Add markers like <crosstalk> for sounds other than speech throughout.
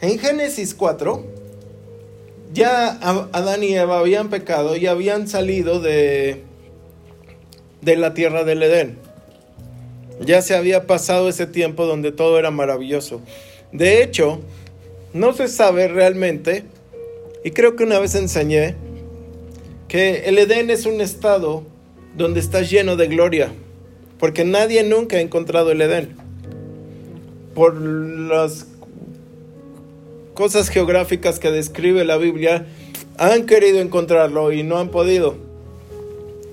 En Génesis 4, ya Adán y Eva habían pecado y habían salido de, de la tierra del Edén. Ya se había pasado ese tiempo donde todo era maravilloso. De hecho, no se sabe realmente, y creo que una vez enseñé, que el Edén es un estado donde está lleno de gloria, porque nadie nunca ha encontrado el Edén. Por las cosas geográficas que describe la Biblia, han querido encontrarlo y no han podido.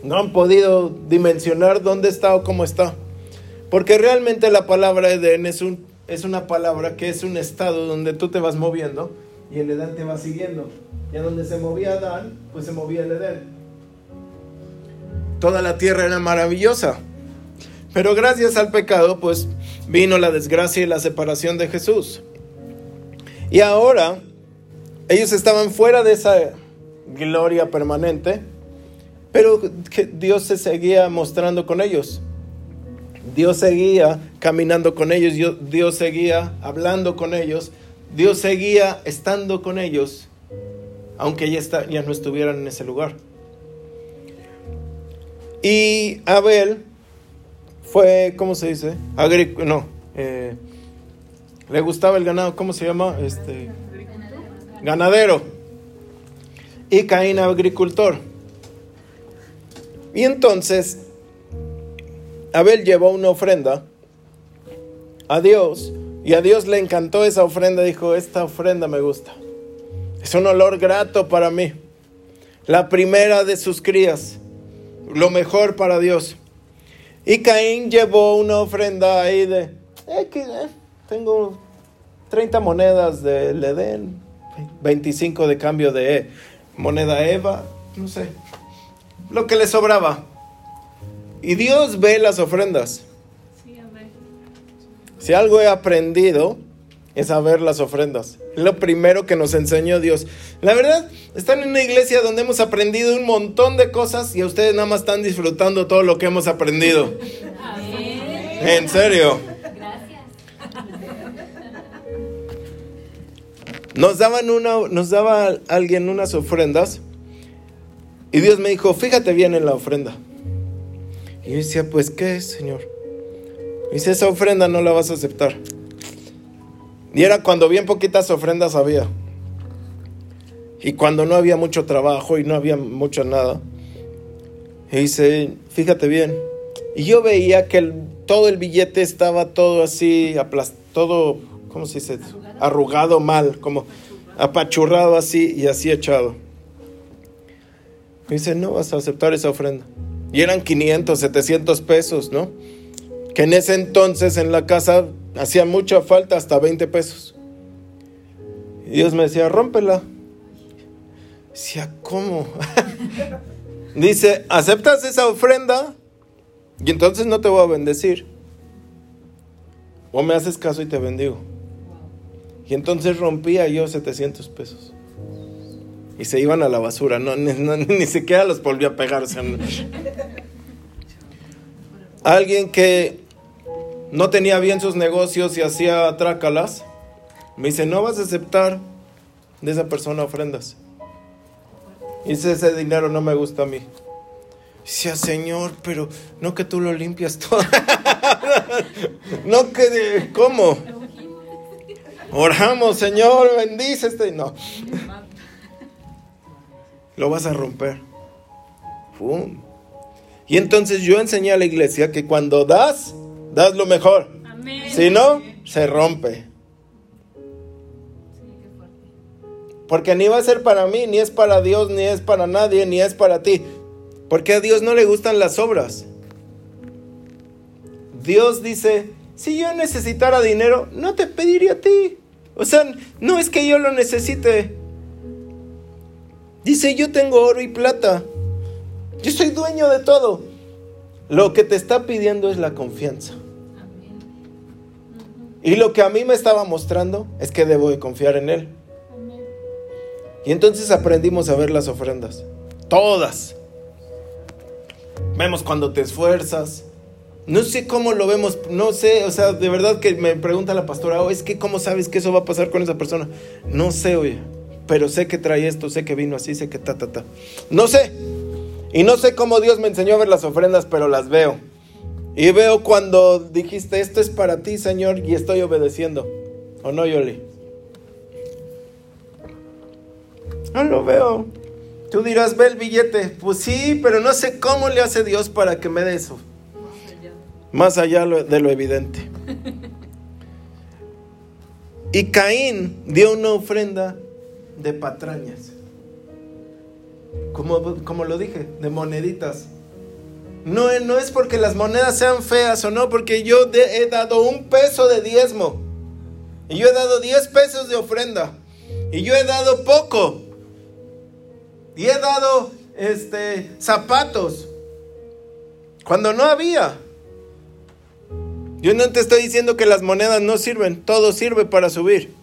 No han podido dimensionar dónde está o cómo está. Porque realmente la palabra Edén es, un, es una palabra que es un estado donde tú te vas moviendo y el Edén te va siguiendo. Y a donde se movía Adán, pues se movía el Edén. Toda la tierra era maravillosa. Pero gracias al pecado, pues vino la desgracia y la separación de Jesús. Y ahora ellos estaban fuera de esa gloria permanente, pero Dios se seguía mostrando con ellos. Dios seguía caminando con ellos, Dios seguía hablando con ellos, Dios seguía estando con ellos, aunque ya no estuvieran en ese lugar. Y Abel fue, ¿cómo se dice? no, eh, le gustaba el ganado, ¿cómo se llama? Este, ganadero. Y Caín agricultor. Y entonces, Abel llevó una ofrenda a Dios y a Dios le encantó esa ofrenda. Dijo, esta ofrenda me gusta. Es un olor grato para mí. La primera de sus crías. Lo mejor para Dios. Y Caín llevó una ofrenda ahí de, eh, que, eh, tengo 30 monedas de Edén, 25 de cambio de moneda Eva, no sé, lo que le sobraba. Y Dios ve las ofrendas. Si algo he aprendido es a ver las ofrendas. Es lo primero que nos enseñó Dios. La verdad, están en una iglesia donde hemos aprendido un montón de cosas y ustedes nada más están disfrutando todo lo que hemos aprendido. En serio. Gracias. Nos daban una, nos daba alguien unas ofrendas y Dios me dijo, fíjate bien en la ofrenda. Y yo decía, pues, ¿qué es, Señor? Y dice, esa ofrenda no la vas a aceptar. Y era cuando bien poquitas ofrendas había. Y cuando no había mucho trabajo y no había mucho nada. Y dice, fíjate bien. Y yo veía que todo el billete estaba todo así, todo, ¿cómo se dice? Arrugado mal, como apachurrado así y así echado. Y dice, no vas a aceptar esa ofrenda. Y eran 500, 700 pesos, ¿no? Que en ese entonces en la casa hacía mucha falta, hasta 20 pesos. Y Dios me decía, rómpela. Decía, ¿cómo? <laughs> Dice, ¿aceptas esa ofrenda? Y entonces no te voy a bendecir. O me haces caso y te bendigo. Y entonces rompía yo 700 pesos. Y se iban a la basura, no, ni, siquiera los volví a pegar. <laughs> alguien que no tenía bien sus negocios y hacía trácalas, me dice, no vas a aceptar de esa persona ofrendas. Dice, ese dinero no me gusta a mí. Decía, Señor, pero no que tú lo limpias todo. <laughs> no que, ¿cómo? Oramos, Señor, bendice este. No. Lo vas a romper. Y entonces yo enseñé a la iglesia que cuando das, das lo mejor. Si no, se rompe. Porque ni va a ser para mí, ni es para Dios, ni es para nadie, ni es para ti. Porque a Dios no le gustan las obras. Dios dice, si yo necesitara dinero, no te pediría a ti. O sea, no es que yo lo necesite. Dice, yo tengo oro y plata. Yo soy dueño de todo. Lo que te está pidiendo es la confianza. Y lo que a mí me estaba mostrando es que debo de confiar en Él. Y entonces aprendimos a ver las ofrendas. Todas. Vemos cuando te esfuerzas. No sé cómo lo vemos, no sé, o sea, de verdad que me pregunta la pastora, oh, es que cómo sabes que eso va a pasar con esa persona. No sé, oye, pero sé que trae esto, sé que vino así, sé que ta, ta, ta. No sé. Y no sé cómo Dios me enseñó a ver las ofrendas, pero las veo. Y veo cuando dijiste, esto es para ti, Señor, y estoy obedeciendo. ¿O no, Yoli? No lo veo. Tú dirás, ve el billete. Pues sí, pero no sé cómo le hace Dios para que me dé eso más allá de lo evidente. Y Caín dio una ofrenda de patrañas, como, como lo dije, de moneditas. No, es porque las monedas sean feas o no, porque yo he dado un peso de diezmo. Y yo he dado 10 pesos de ofrenda. Y yo he dado poco. Y he dado este zapatos. Cuando no había. Yo no te estoy diciendo que las monedas no sirven, todo sirve para subir.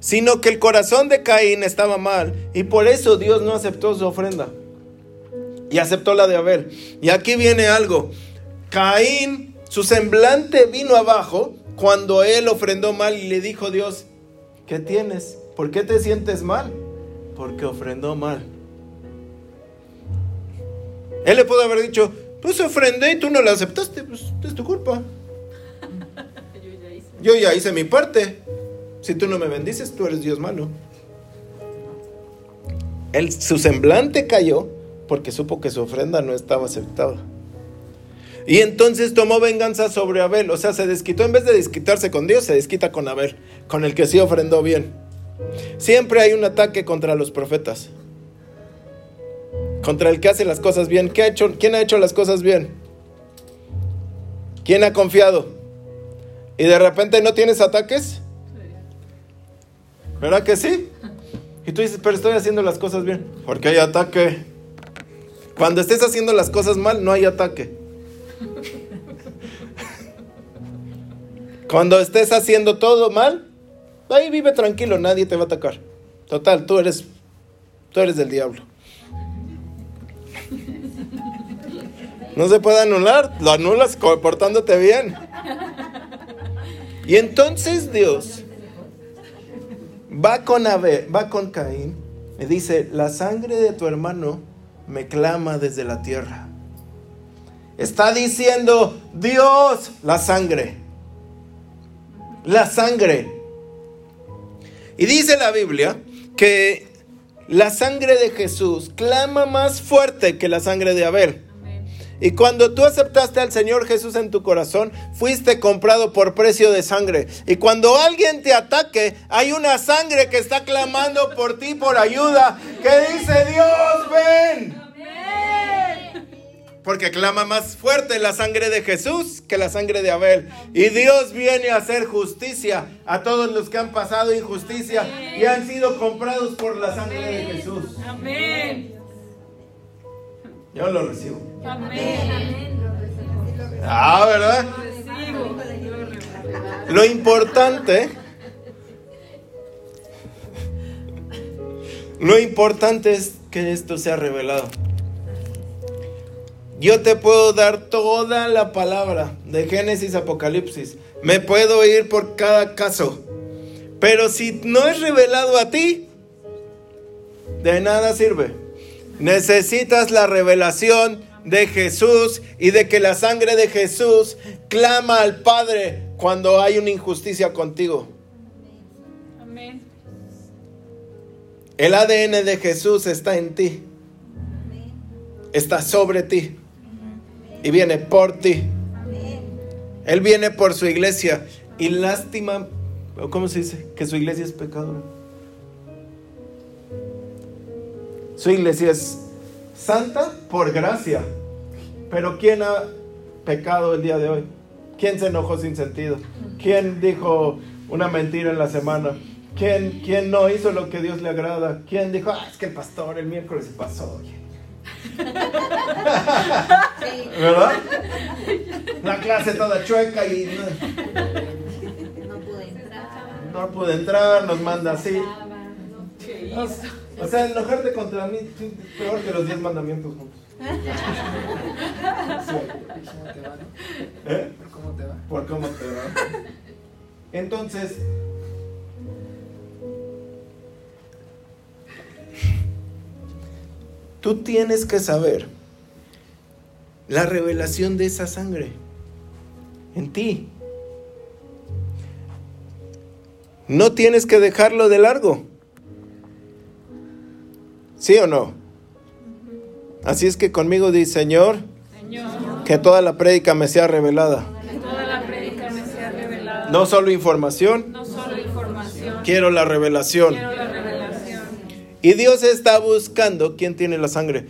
Sino que el corazón de Caín estaba mal y por eso Dios no aceptó su ofrenda. Y aceptó la de Abel. Y aquí viene algo. Caín, su semblante vino abajo cuando él ofrendó mal y le dijo Dios, ¿qué tienes? ¿Por qué te sientes mal? Porque ofrendó mal. Él le pudo haber dicho, pues ofrendé y tú no la aceptaste, pues es tu culpa. <laughs> Yo ya hice mi parte. Si tú no me bendices, tú eres Dios malo. Él, su semblante cayó porque supo que su ofrenda no estaba aceptada. Y entonces tomó venganza sobre Abel. O sea, se desquitó en vez de desquitarse con Dios, se desquita con Abel, con el que sí ofrendó bien. Siempre hay un ataque contra los profetas contra el que hace las cosas bien. ¿Qué ha hecho, ¿Quién ha hecho las cosas bien? ¿Quién ha confiado? ¿Y de repente no tienes ataques? ¿Verdad que sí? Y tú dices, pero estoy haciendo las cosas bien. Porque hay ataque. Cuando estés haciendo las cosas mal, no hay ataque. Cuando estés haciendo todo mal, ahí vive tranquilo, nadie te va a atacar. Total, tú eres, tú eres del diablo. No se puede anular, lo anulas comportándote bien. Y entonces Dios va con va con Caín y dice, la sangre de tu hermano me clama desde la tierra. Está diciendo, Dios, la sangre. La sangre. Y dice la Biblia que la sangre de Jesús clama más fuerte que la sangre de Abel. Y cuando tú aceptaste al Señor Jesús en tu corazón, fuiste comprado por precio de sangre. Y cuando alguien te ataque, hay una sangre que está clamando por ti por ayuda, que dice, Dios, ven. Porque clama más fuerte la sangre de Jesús que la sangre de Abel. Y Dios viene a hacer justicia a todos los que han pasado injusticia y han sido comprados por la sangre de Jesús. Amén. Yo lo recibo. Amén. Ah, ¿verdad? Lo importante, lo importante es que esto sea revelado. Yo te puedo dar toda la palabra de Génesis Apocalipsis. Me puedo ir por cada caso. Pero si no es revelado a ti, de nada sirve. Necesitas la revelación de Jesús y de que la sangre de Jesús clama al Padre cuando hay una injusticia contigo. Amén. El ADN de Jesús está en ti. Está sobre ti. Y viene por ti. Él viene por su iglesia. Y lástima, ¿cómo se dice? Que su iglesia es pecadora. Su iglesia es santa por gracia. Pero ¿quién ha pecado el día de hoy? ¿Quién se enojó sin sentido? ¿Quién dijo una mentira en la semana? ¿Quién, quién no hizo lo que Dios le agrada? ¿Quién dijo, ah, es que el pastor el miércoles se pasó? ¿Verdad? La clase toda chueca y no, pude entrar. No pude entrar, nos manda así. O sea, enojarte contra mí peor que los diez mandamientos juntos. cómo te va, ¿no? ¿Eh? Por cómo te va. Por cómo te va. Entonces, tú tienes que saber la revelación de esa sangre en ti. No tienes que dejarlo de largo. ¿Sí o no? Así es que conmigo dice, Señor, Señor, que toda la prédica me sea revelada. que toda la prédica me sea revelada. No solo información, No solo información, quiero la revelación. quiero la revelación. Y Dios está buscando quién tiene la sangre.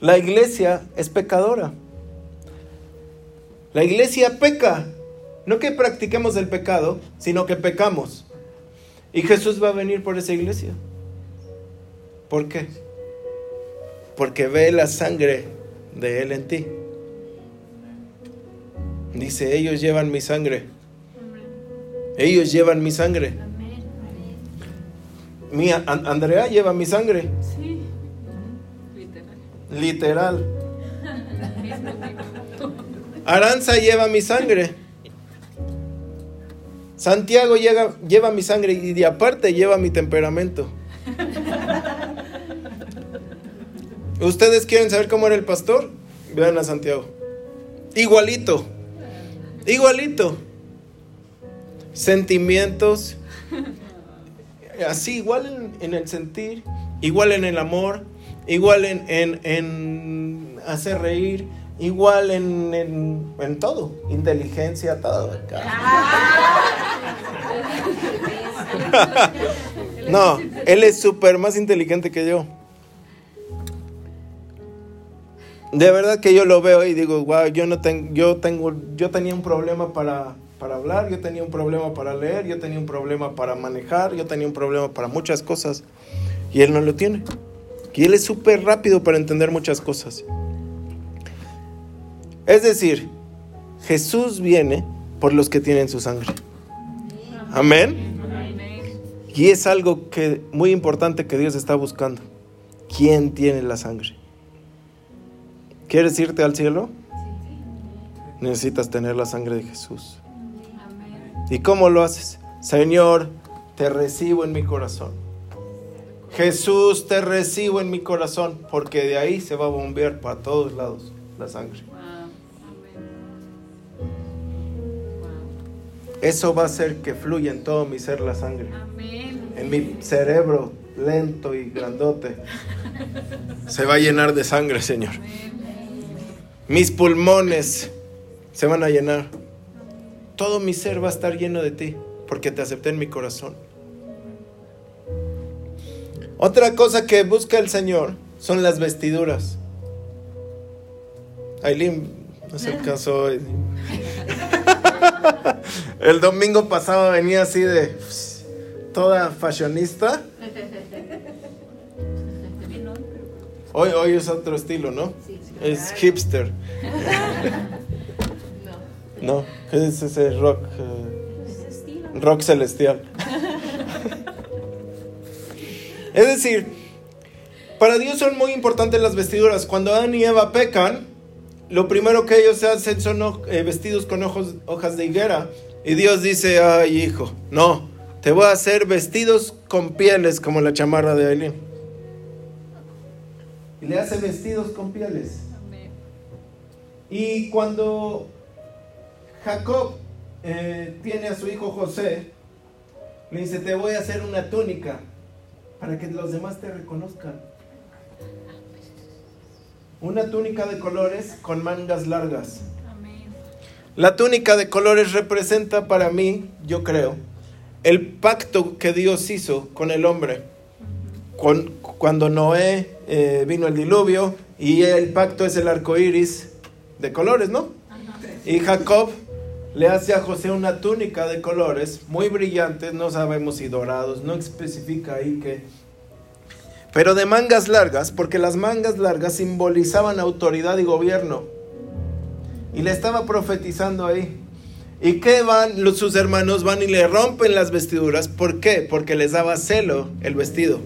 La iglesia es pecadora. La iglesia peca. No que practiquemos el pecado, sino que pecamos. Y Jesús va a venir por esa iglesia. ¿Por qué? Porque ve la sangre de Él en ti. Dice, ellos llevan mi sangre. Ellos llevan mi sangre. Mi An- Andrea lleva mi sangre. Sí. Literal. Aranza lleva mi sangre. Santiago llega- lleva mi sangre y de aparte lleva mi temperamento. ¿Ustedes quieren saber cómo era el pastor? Vean a Santiago. Igualito. Igualito. Sentimientos. Así, igual en, en el sentir, igual en el amor, igual en, en- en hacer reír, igual en, en- en todo. Inteligencia, todo. <laughs> No, él es súper más inteligente que yo. De verdad que yo lo veo y digo, wow, yo no tengo, yo tengo, yo tenía un problema para, para hablar, yo tenía un problema para leer, yo tenía un problema para manejar, yo tenía un problema para muchas cosas. Y él no lo tiene. Y él es súper rápido para entender muchas cosas. Es decir, Jesús viene por los que tienen su sangre. Amén. Y es algo que muy importante que Dios está buscando. ¿Quién tiene la sangre? ¿Quieres irte al cielo? Necesitas tener la sangre de Jesús. ¿Y cómo lo haces? Señor, te recibo en mi corazón. Jesús, te recibo en mi corazón, porque de ahí se va a bombear para todos lados la sangre. Eso va a hacer que fluya en todo mi ser la sangre. En mi cerebro lento y grandote se va a llenar de sangre, Señor. Mis pulmones se van a llenar. Todo mi ser va a estar lleno de ti porque te acepté en mi corazón. Otra cosa que busca el Señor son las vestiduras. Aileen, no se caso hoy. <laughs> El domingo pasado venía así de toda fashionista. <laughs> Hoy, hoy es otro estilo, ¿no? Es hipster. <laughs> No, ¿qué es ese rock? eh, rock celestial. <laughs> es decir, para Dios son muy importantes las vestiduras. Cuando Adán y Eva pecan, lo primero que ellos hacen son eh, vestidos con ojos- hojas de higuera. Y Dios dice, ay hijo, no, te voy a hacer vestidos con pieles como la chamarra de Aileen. Y le hace vestidos con pieles. Y cuando Jacob eh, tiene a su hijo José, le dice, te voy a hacer una túnica para que los demás te reconozcan. Una túnica de colores con mangas largas. La túnica de colores representa para mí, yo creo, el pacto que Dios hizo con el hombre. Con- cuando Noé eh, vino el diluvio y el pacto es el arco iris de colores, ¿no? Y Jacob le hace a José una túnica de colores muy brillantes, no sabemos si dorados, no especifica ahí que. Pero de mangas largas, porque las mangas largas simbolizaban autoridad y gobierno. Y le estaba profetizando ahí. ¿Y qué van? Sus hermanos van y le rompen las vestiduras. ¿Por qué? Porque les daba celo el vestido.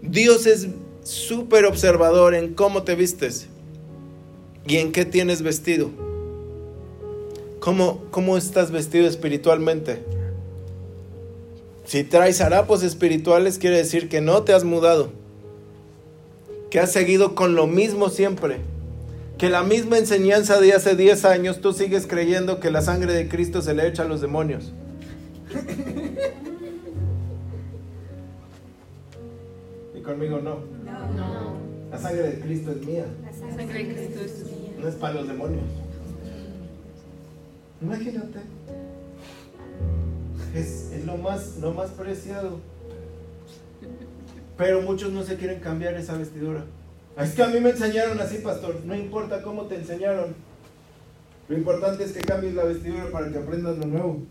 Dios es súper observador en cómo te vistes. ¿Y en qué tienes vestido? ¿Cómo, cómo estás vestido espiritualmente? Si traes harapos espirituales, quiere decir que no te has mudado, que has seguido con lo mismo siempre, que la misma enseñanza de hace 10 años tú sigues creyendo que la sangre de Cristo se le echa a los demonios. Y conmigo no. No. La sangre de Cristo es mía, La sangre de Cristo es tuya. No es para los demonios. Imagínate. Es, es lo, más, lo más preciado. Pero muchos no se quieren cambiar esa vestidura. Es que a mí me enseñaron así, pastor. No importa cómo te enseñaron. Lo importante es que cambies la vestidura para que aprendas lo nuevo.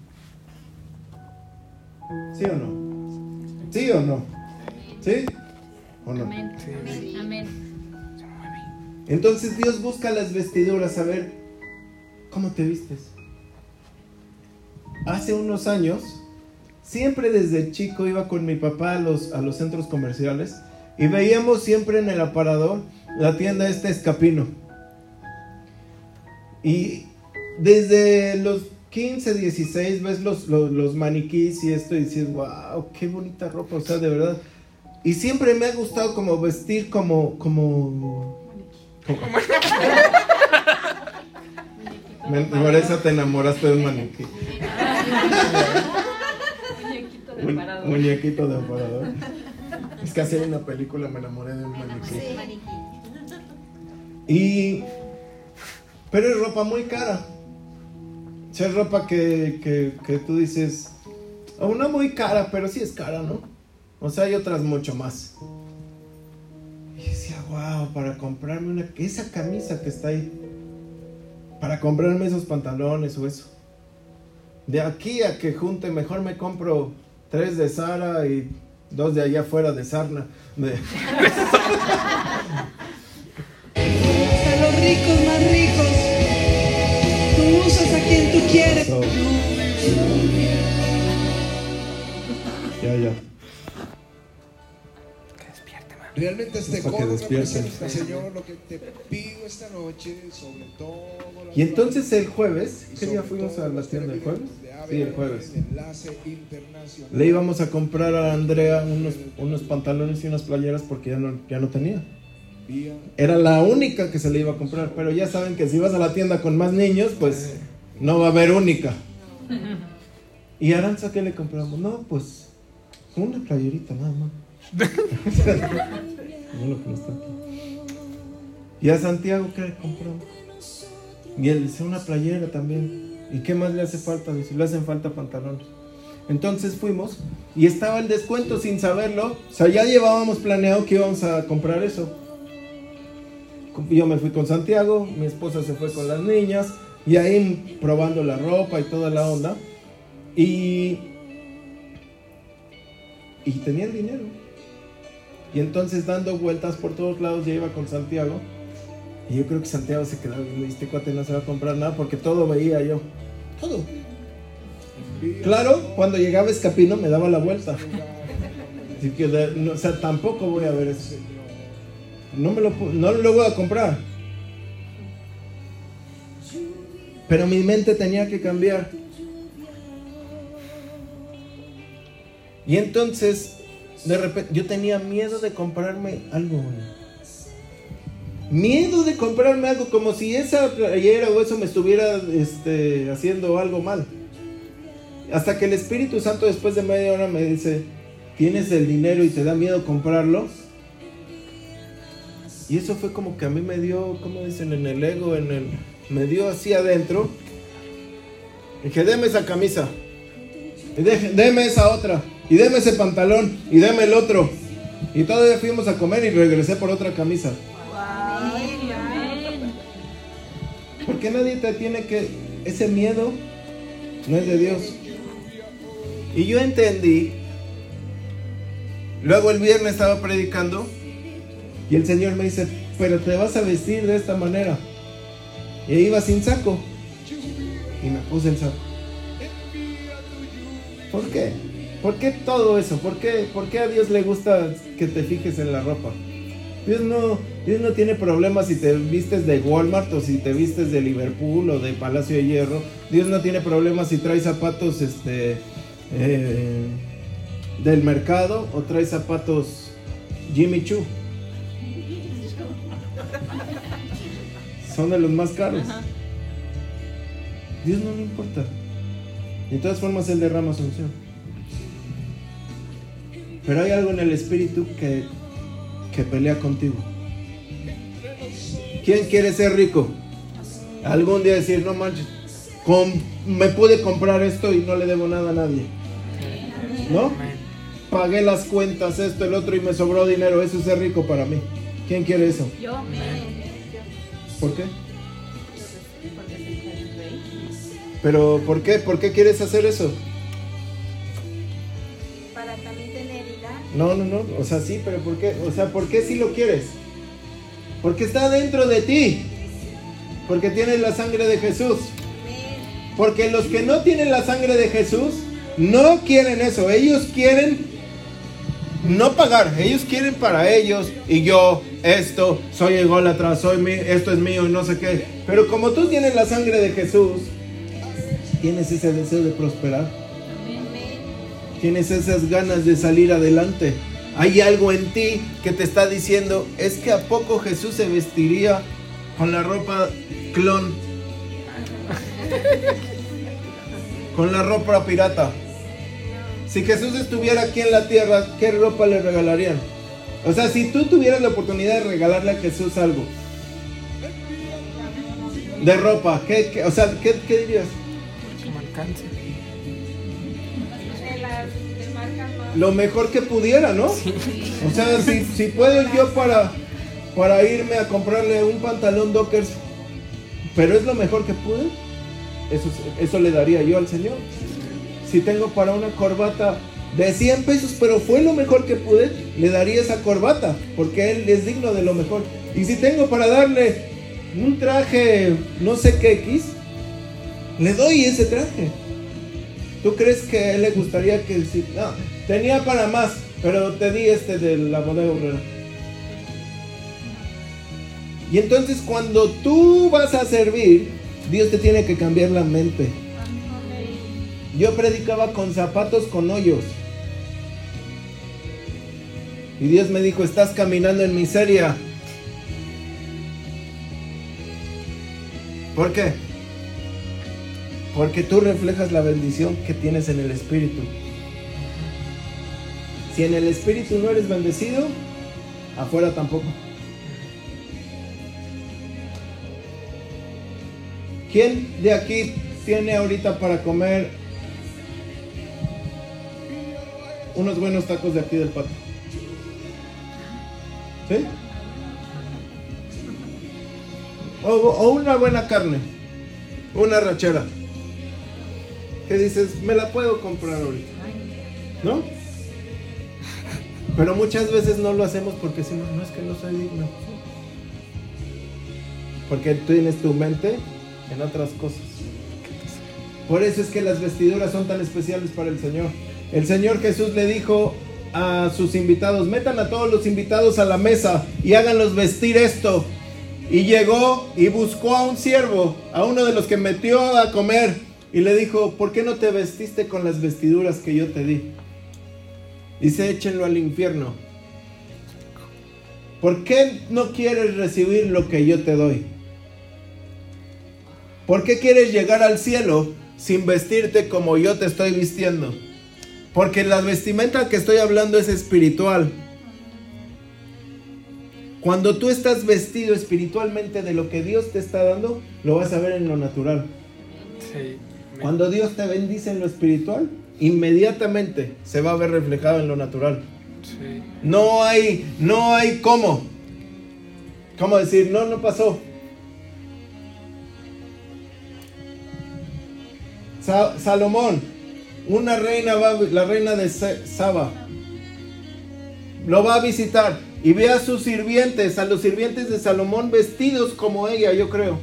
¿Sí o no? ¿Sí o no? ¿Sí o no? Amén. Amén. Entonces Dios busca las vestiduras, a ver cómo te vistes. Hace unos años, siempre desde chico iba con mi papá a los, a los centros comerciales y veíamos siempre en el aparador la tienda este escapino. Y desde los 15, 16 ves los, los, maniquís y esto y dices, wow, qué bonita ropa, o sea, de verdad. Y siempre me ha gustado como vestir como, como, por eso te enamoraste de un maniquí. Muñequito de parador. muñequito de aparador. Es que hace una película me enamoré de un maniquí. Y. Pero es ropa muy cara. O sea, es ropa que, que, que tú dices. O no muy cara, pero sí es cara, ¿no? O sea, hay otras mucho más. Wow, para comprarme una. Esa camisa que está ahí. Para comprarme esos pantalones o eso. De aquí a que junte, mejor me compro tres de Sara y dos de allá afuera de Sarna. De- <laughs> A los ricos más ricos. Tú usas a quien tú quieres. So. Ya, ya. Realmente este Para que coro representa, Señor, lo que te pido esta noche, sobre todo. Y entonces el jueves, ¿qué día fuimos a la tienda? ¿El jueves? Sí, el jueves. Le íbamos a comprar a Andrea unos, unos pantalones y unas playeras porque ya no, ya no tenía. Era la única que se le iba a comprar, pero ya saben que si vas a la tienda con más niños, pues no va a haber única. ¿Y Aranza qué le compramos? No, pues una playerita nada más. ¿Y a Santiago qué le compramos? Y él dice una playera también. ¿Y qué más le hace falta? Dice, le hacen falta pantalones. Entonces fuimos y estaba el descuento sin saberlo. O sea, ya llevábamos planeado que íbamos a comprar eso. Yo me fui con Santiago, mi esposa se fue con las niñas y ahí probando la ropa y toda la onda. Y, y tenía el dinero. Y entonces dando vueltas por todos lados ya iba con Santiago. Y yo creo que Santiago se quedaba viendo, este cuate no se va a comprar nada porque todo veía yo. Todo. Claro, cuando llegaba Escapino me daba la vuelta. Así que, no, o sea, tampoco voy a ver eso. No me lo, no lo voy a comprar. Pero mi mente tenía que cambiar. Y entonces, de repente, yo tenía miedo de comprarme algo. Miedo de comprarme algo, como si esa playera o eso me estuviera este, haciendo algo mal. Hasta que el Espíritu Santo después de media hora me dice, ¿tienes el dinero y te da miedo comprarlo? Y eso fue como que a mí me dio, ¿cómo dicen? En el ego, en el... Me dio así adentro. Dije, deme esa camisa. Y deme esa otra. Y deme ese pantalón. Y deme el otro. Y todavía fuimos a comer y regresé por otra camisa. Porque nadie te tiene que... Ese miedo no es de Dios. Y yo entendí. Luego el viernes estaba predicando. Y el Señor me dice, pero te vas a vestir de esta manera. Y iba sin saco. Y me puse el saco. ¿Por qué? ¿Por qué todo eso? ¿Por qué, ¿Por qué a Dios le gusta que te fijes en la ropa? Dios no, Dios no tiene problemas si te vistes de Walmart o si te vistes de Liverpool o de Palacio de Hierro. Dios no tiene problemas si traes zapatos este, eh, del mercado o traes zapatos Jimmy Choo. Son de los más caros. Dios no le importa. De todas formas, Él derrama su unción. Pero hay algo en el espíritu que, que pelea contigo. ¿Quién quiere ser rico? Algún día decir, no manches, me pude comprar esto y no le debo nada a nadie. ¿No? Pagué las cuentas, esto, el otro y me sobró dinero. Eso es ser rico para mí. ¿Quién quiere eso? Yo. ¿Por qué? Pero ¿por qué? ¿Por qué quieres hacer eso? No, no, no. O sea, sí, pero ¿por qué? O sea, ¿por qué si lo quieres? Porque está dentro de ti. Porque tienes la sangre de Jesús. Porque los que no tienen la sangre de Jesús no quieren eso. Ellos quieren no pagar. Ellos quieren para ellos. Y yo, esto, soy ególatra, soy mi, esto es mío y no sé qué. Pero como tú tienes la sangre de Jesús, tienes ese deseo de prosperar. Tienes esas ganas de salir adelante. Hay algo en ti que te está diciendo, es que a poco Jesús se vestiría con la ropa clon. Con la ropa pirata. Si Jesús estuviera aquí en la tierra, ¿qué ropa le regalarían? O sea, si tú tuvieras la oportunidad de regalarle a Jesús algo de ropa, ¿qué, o sea, ¿qué, dirías? Alcance. Lo mejor que pudiera, ¿no? O sea, si, si puedo yo para, para irme a comprarle un pantalón Dockers, pero es lo mejor que pude, eso, eso le daría yo al Señor. Si tengo para una corbata de 100 pesos, pero fue lo mejor que pude, le daría esa corbata, porque Él es digno de lo mejor. Y si tengo para darle un traje, no sé qué X, le doy ese traje. ¿Tú crees que a él le gustaría que si no, tenía para más, pero te di este de la bodega obrera? Y entonces cuando tú vas a servir, Dios te tiene que cambiar la mente. Yo predicaba con zapatos con hoyos. Y Dios me dijo, estás caminando en miseria. ¿Por qué? Porque tú reflejas la bendición que tienes en el Espíritu. Si en el Espíritu no eres bendecido, afuera tampoco. ¿Quién de aquí tiene ahorita para comer unos buenos tacos de aquí del patio? ¿Sí? O, o una buena carne, una rachera. Que dices, me la puedo comprar ahorita. ¿No? Pero muchas veces no lo hacemos porque decimos, no es que no soy digno. Porque tú tienes tu mente en otras cosas. Por eso es que las vestiduras son tan especiales para el Señor. El Señor Jesús le dijo a sus invitados, metan a todos los invitados a la mesa y háganlos vestir esto. Y llegó y buscó a un siervo, a uno de los que metió a comer, y le dijo, ¿por qué no te vestiste con las vestiduras que yo te di? Dice, échenlo al infierno. ¿Por qué no quieres recibir lo que yo te doy? ¿Por qué quieres llegar al cielo sin vestirte como yo te estoy vistiendo? Porque la vestimenta que estoy hablando es espiritual. Cuando tú estás vestido espiritualmente de lo que Dios te está dando, lo vas a ver en lo natural. Cuando Dios te bendice en lo espiritual, inmediatamente se va a ver reflejado en lo natural. Sí. No hay, no hay cómo. ¿Cómo decir? No, no pasó. Sa- Salomón, una reina va, la reina de Saba, lo va a visitar y ve a sus sirvientes, a los sirvientes de Salomón vestidos como ella, yo creo.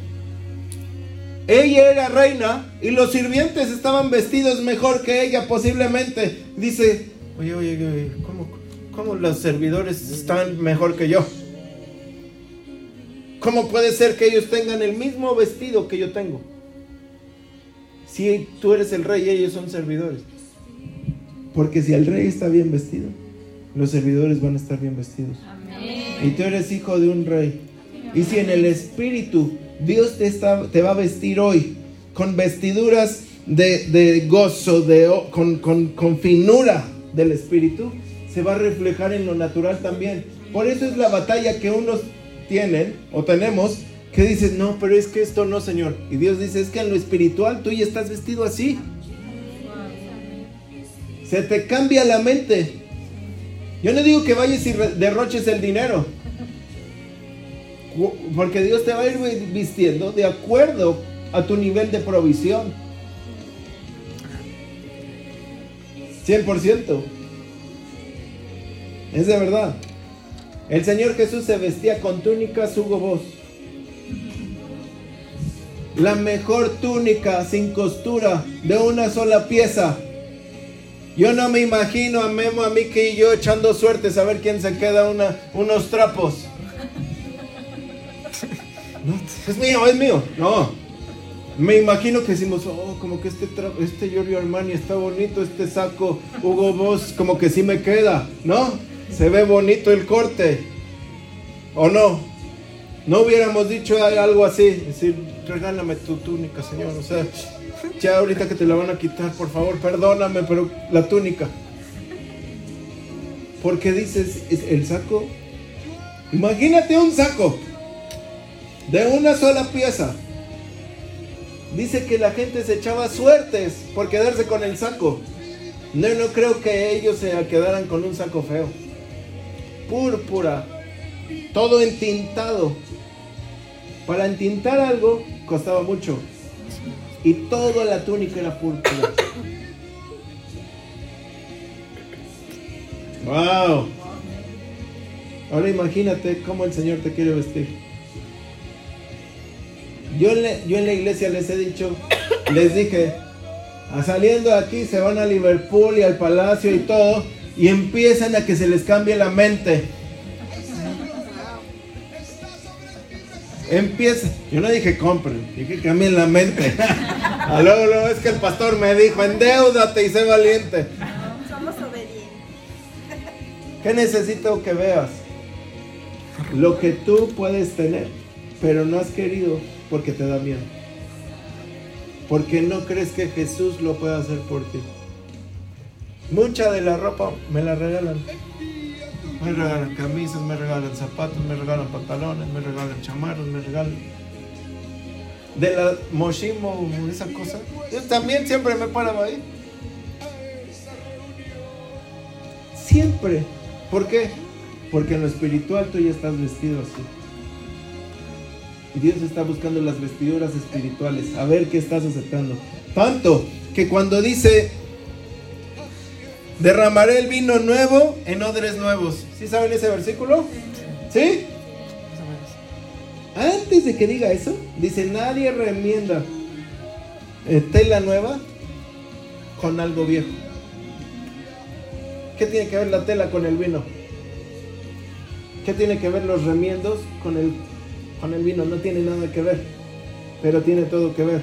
Ella era reina y los sirvientes estaban vestidos mejor que ella posiblemente. Dice, oye, oye, oye, ¿cómo, cómo los servidores están mejor que yo? ¿Cómo puede ser que ellos tengan el mismo vestido que yo tengo? Si tú eres el rey y ellos son servidores. Porque si el rey está bien vestido, los servidores van a estar bien vestidos. Y tú eres hijo de un rey. Y si en el espíritu Dios te, está, te va a vestir hoy con vestiduras de, de gozo, de, con, con, con finura del espíritu, se va a reflejar en lo natural también. Por eso es la batalla que unos tienen o tenemos que dices, no, pero es que esto no, Señor. Y Dios dice, es que en lo espiritual tú ya estás vestido así. Se te cambia la mente. Yo no digo que vayas y derroches el dinero. Porque Dios te va a ir vi- vistiendo de acuerdo a tu nivel de provisión. 100%. Es de verdad. El Señor Jesús se vestía con túnicas Hugo Boss. La mejor túnica sin costura de una sola pieza. Yo no me imagino a Memo, a Miki y yo echando suertes a ver quién se queda una, unos trapos. Es mío, es mío. No. Me imagino que decimos, oh, como que este, este Giorgio Armani está bonito, este saco Hugo Boss como que sí me queda, ¿no? Se ve bonito el corte. ¿O no? No hubiéramos dicho algo así, decir, regálame tu túnica, Señor. O sea, ya ahorita que te la van a quitar, por favor, perdóname, pero la túnica. Porque dices, es el saco. Imagínate un saco de una sola pieza. Dice que la gente se echaba suertes por quedarse con el saco. No, no creo que ellos se quedaran con un saco feo. Púrpura. Todo entintado. Para entintar algo costaba mucho. Y toda la túnica era púrpura. Wow. Ahora imagínate cómo el Señor te quiere vestir. Yo en, la, yo en la iglesia les he dicho, les dije, a saliendo de aquí se van a Liverpool y al palacio y todo, y empiezan a que se les cambie la mente. Empieza. Yo no dije compren, dije cambien la mente. <laughs> Ah, luego, luego es que el pastor me dijo, endeudate y sé valiente. Somos obedientes. ¿Qué necesito que veas? Lo que tú puedes tener, pero no has querido porque te da miedo. Porque no crees que Jesús lo pueda hacer por ti. Mucha de la ropa me la regalan. Me regalan camisas, me regalan zapatos, me regalan pantalones, me regalan chamarros, me regalan. De la Moshimo, esa cosa. Yo también siempre me paraba ahí. Siempre. ¿Por qué? Porque en lo espiritual tú ya estás vestido así. Dios está buscando las vestiduras espirituales. A ver qué estás aceptando. Tanto que cuando dice, derramaré el vino nuevo en odres nuevos. ¿Sí saben ese versículo? ¿Sí? Antes de que diga eso, dice, nadie remienda eh, tela nueva con algo viejo. ¿Qué tiene que ver la tela con el vino? ¿Qué tiene que ver los remiendos con el, con el vino? No tiene nada que ver, pero tiene todo que ver.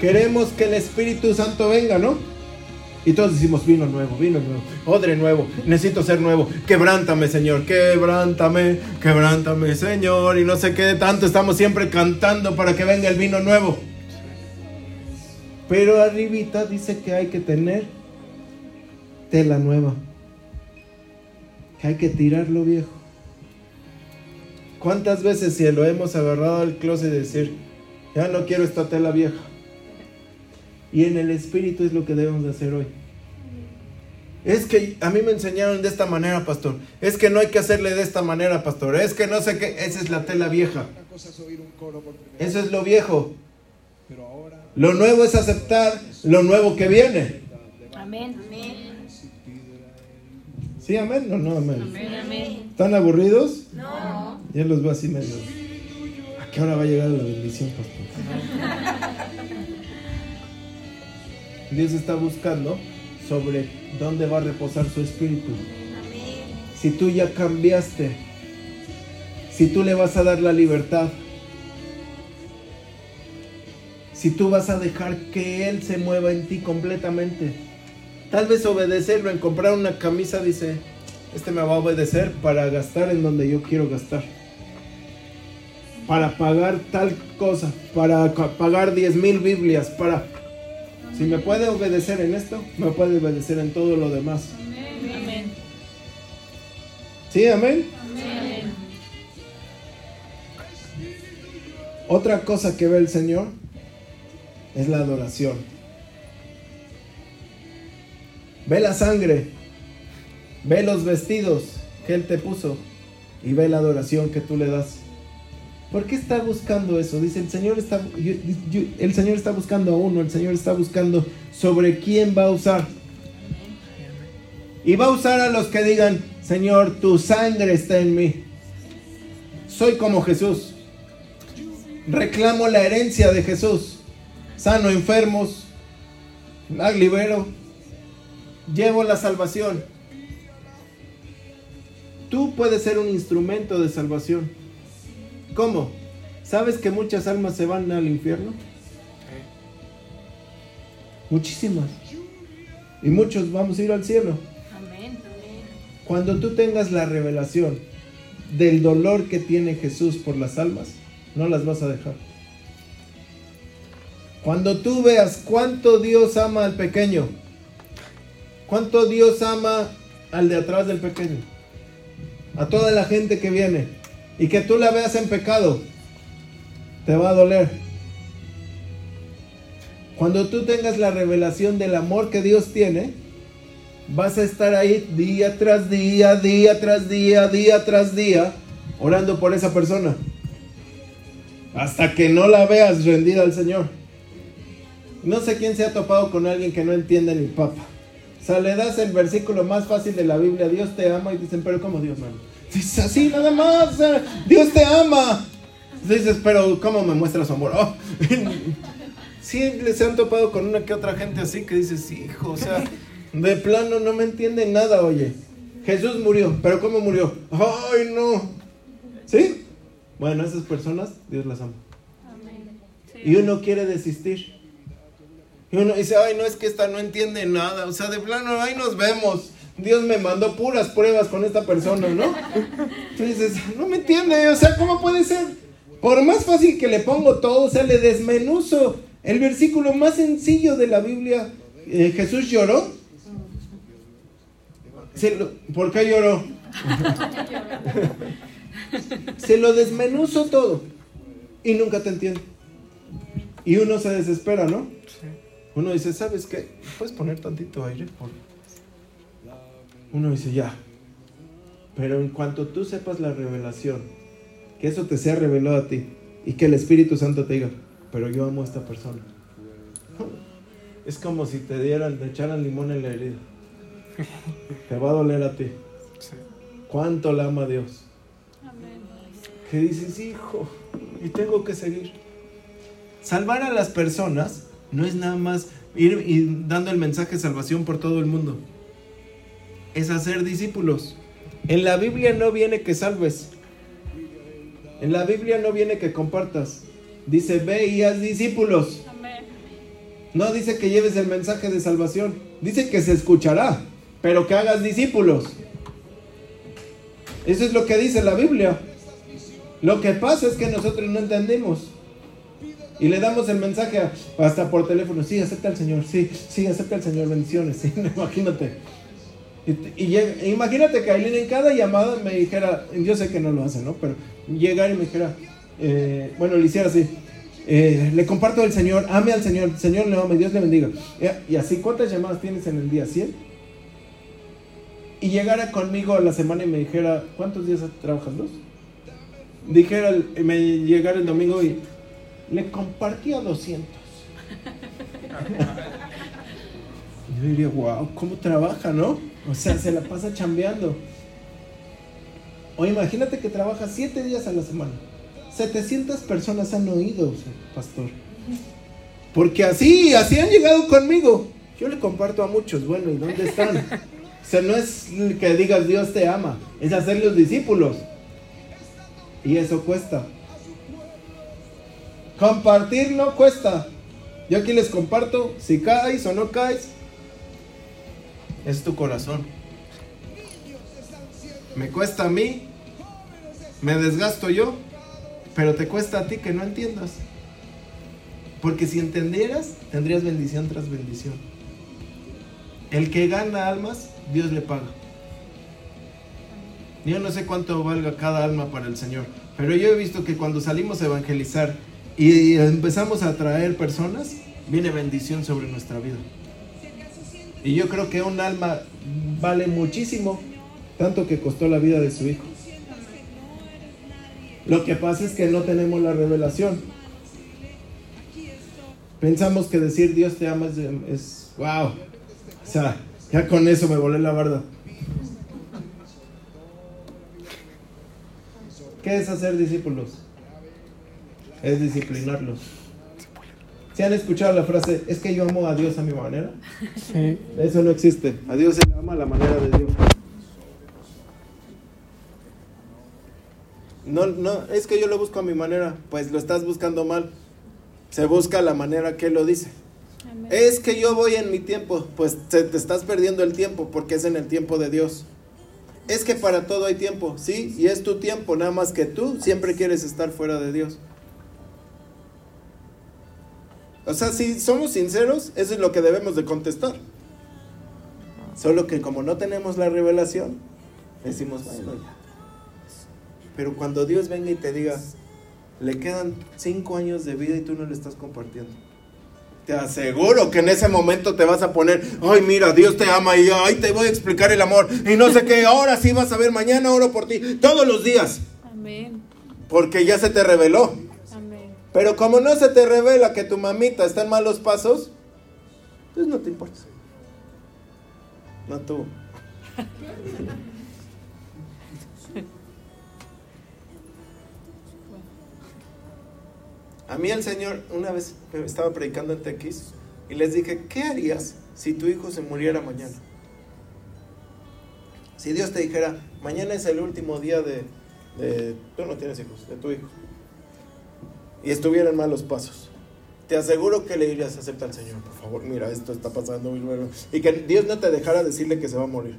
Queremos que el Espíritu Santo venga, ¿no? Y todos decimos vino nuevo, vino nuevo, odre nuevo, necesito ser nuevo, quebrántame Señor, quebrántame, quebrántame Señor, y no sé qué tanto estamos siempre cantando para que venga el vino nuevo. Pero arribita dice que hay que tener tela nueva, que hay que tirar lo viejo. ¿Cuántas veces si lo hemos agarrado al closet y decir, ya no quiero esta tela vieja? Y en el espíritu es lo que debemos de hacer hoy. Es que a mí me enseñaron de esta manera, pastor. Es que no hay que hacerle de esta manera, pastor. Es que no sé qué. Esa es la tela vieja. Eso es lo viejo. pero ahora Lo nuevo es aceptar lo nuevo que viene. Amén. ¿Sí, amén o no, amén? Amén, amén. ¿Están aburridos? No. Ya los veo así medio. ¿A qué hora va a llegar la bendición, pastor? Dios está buscando sobre dónde va a reposar su espíritu. Si tú ya cambiaste si tú le vas a dar la libertad. Si tú vas a dejar que Él se mueva en ti completamente. Tal vez obedecerlo en comprar una camisa, dice, este me va a obedecer para gastar en donde yo quiero gastar. Para pagar tal cosa, para pagar 10 mil Biblias, para... Si me puede obedecer en esto, me puede obedecer en todo lo demás. Amén. ¿Sí, amén? Amén. Otra cosa que ve el Señor es la adoración. Ve la sangre, ve los vestidos que Él te puso y ve la adoración que tú le das. ¿Por qué está buscando eso? Dice, el Señor está, el Señor está buscando a uno, el Señor está buscando sobre quién va a usar. Y va a usar a los que digan, Señor, tu sangre está en mí. Soy como Jesús. Reclamo la herencia de Jesús. Sano enfermos. Libero. Llevo la salvación. Tú puedes ser un instrumento de salvación. ¿Cómo? ¿Sabes que muchas almas se van al infierno? Muchísimas. Y muchos vamos a ir al cielo. Amén. Cuando tú tengas la revelación del dolor que tiene Jesús por las almas, no las vas a dejar. Cuando tú veas cuánto Dios ama al pequeño, cuánto Dios ama al de atrás del pequeño, a toda la gente que viene, y que tú la veas en pecado, te va a doler. Cuando tú tengas la revelación del amor que Dios tiene, vas a estar ahí día tras día, día tras día, día tras día, orando por esa persona. Hasta que no la veas rendida al Señor. No sé quién se ha topado con alguien que no entiende ni papa. O sea, le das el versículo más fácil de la Biblia, Dios te ama, y dicen, pero ¿cómo Dios me ama? Dices así nada más, o sea, Dios te ama. Dices, pero ¿cómo me muestra su amor? Oh. <laughs> Sí, les han topado con una que otra gente así que dices, hijo, o sea, de plano no me entienden nada, oye. Jesús murió, pero ¿cómo murió? Ay, no. ¿Sí? Bueno, esas personas, Dios las ama. Y uno quiere desistir. Y uno dice, ay, no es que esta no entiende nada. O sea, de plano, ahí nos vemos. Dios me mandó puras pruebas con esta persona, ¿no? <laughs> Tú dices, no me entiende, o sea, ¿cómo puede ser? Por más fácil que le pongo todo, o sea, le desmenuzo. El versículo más sencillo de la Biblia, eh, Jesús lloró. Se lo- ¿Por qué lloró? <laughs> Se lo desmenuzo todo y nunca te entiende. Y uno se desespera, ¿no? Uno dice, ¿sabes qué? ¿Puedes poner tantito aire? Por... Uno dice, ya. Pero en cuanto tú sepas la revelación, que eso te sea revelado a ti y que el Espíritu Santo te diga, pero yo amo a esta persona. <laughs> Es como si te dieran, te echaran limón en la herida. <laughs> Te va a doler a ti. Sí. ¿Cuánto la ama Dios? Que dices, hijo, y tengo que seguir. Salvar a las personas no es nada más ir y dando el mensaje de salvación por todo el mundo. Es hacer discípulos. En la Biblia no viene que salves. En la Biblia no viene que compartas. Dice, ve y haz discípulos. No dice que lleves el mensaje de salvación. Dice que se escuchará, pero que hagas discípulos. Eso es lo que dice la Biblia. Lo que pasa es que nosotros no entendemos. Y le damos el mensaje hasta por teléfono. Sí, acepta al Señor. Sí, sí, acepta al Señor. Bendiciones. <laughs> Sí, imagínate. Y, llega- imagínate que Aileen en cada llamada me dijera, yo sé que no lo hace, ¿no? Pero llegar y me dijera, eh, bueno, le hiciera así. eh, le comparto al Señor, ame al Señor, Señor le ame, Dios le bendiga. Y así, ¿cuántas llamadas tienes en el día? ¿100? Y llegara conmigo a la semana y me dijera, ¿cuántos días trabajas? ¿Dos? Dijera, me llegara el domingo y le compartía 200. Yo diría, wow, ¿cómo trabaja, no? O sea, se la pasa chambeando. O imagínate que trabaja 7 días a la semana. 700 personas han oído, pastor. Porque así, así han llegado conmigo. Yo le comparto a muchos, bueno, ¿y dónde están? O sea, no es que digas Dios te ama, es hacer los discípulos. Y eso cuesta. Compartirlo cuesta. Yo aquí les comparto, si caes o no caes, es tu corazón. Me cuesta a mí, me desgasto yo, pero te cuesta a ti que no entiendas. Porque si entendieras, tendrías bendición tras bendición. El que gana almas, Dios le paga. Yo no sé cuánto valga cada alma para el Señor, pero yo he visto que cuando salimos a evangelizar y empezamos a atraer personas, viene bendición sobre nuestra vida. Y yo creo que un alma vale muchísimo, tanto que costó la vida de su hijo. Lo que pasa es que no tenemos la revelación. Pensamos que decir Dios te ama es, es wow. O sea, ya con eso me volé la barda. ¿Qué es hacer discípulos? Es disciplinarlos. ¿Se han escuchado la frase, es que yo amo a Dios a mi manera? Sí. Eso no existe. A Dios se le ama a la manera de Dios. No, no, es que yo lo busco a mi manera. Pues lo estás buscando mal. Se busca la manera que Él lo dice. Es que yo voy en mi tiempo. Pues te, te estás perdiendo el tiempo porque es en el tiempo de Dios. Es que para todo hay tiempo, sí, y es tu tiempo, nada más que tú siempre quieres estar fuera de Dios. O sea, si somos sinceros, eso es lo que debemos de contestar. Solo que como no tenemos la revelación, decimos, bueno, ya. Pero cuando Dios venga y te diga, le quedan cinco años de vida y tú no le estás compartiendo. Te aseguro que en ese momento te vas a poner, ay mira, Dios te ama y ay te voy a explicar el amor y no sé qué, ahora sí vas a ver, mañana oro por ti, todos los días, Amén. porque ya se te reveló. Pero como no se te revela que tu mamita está en malos pasos, pues no te importa. No tú. A mí el Señor una vez me estaba predicando en Tequis y les dije, ¿qué harías si tu hijo se muriera mañana? Si Dios te dijera, mañana es el último día de, de- tú no tienes hijos, de tu hijo, y estuviera en malos pasos, te aseguro que le dirías, acepta al Señor, por favor, mira, esto está pasando muy bueno, y que Dios no te dejara decirle que se va a morir.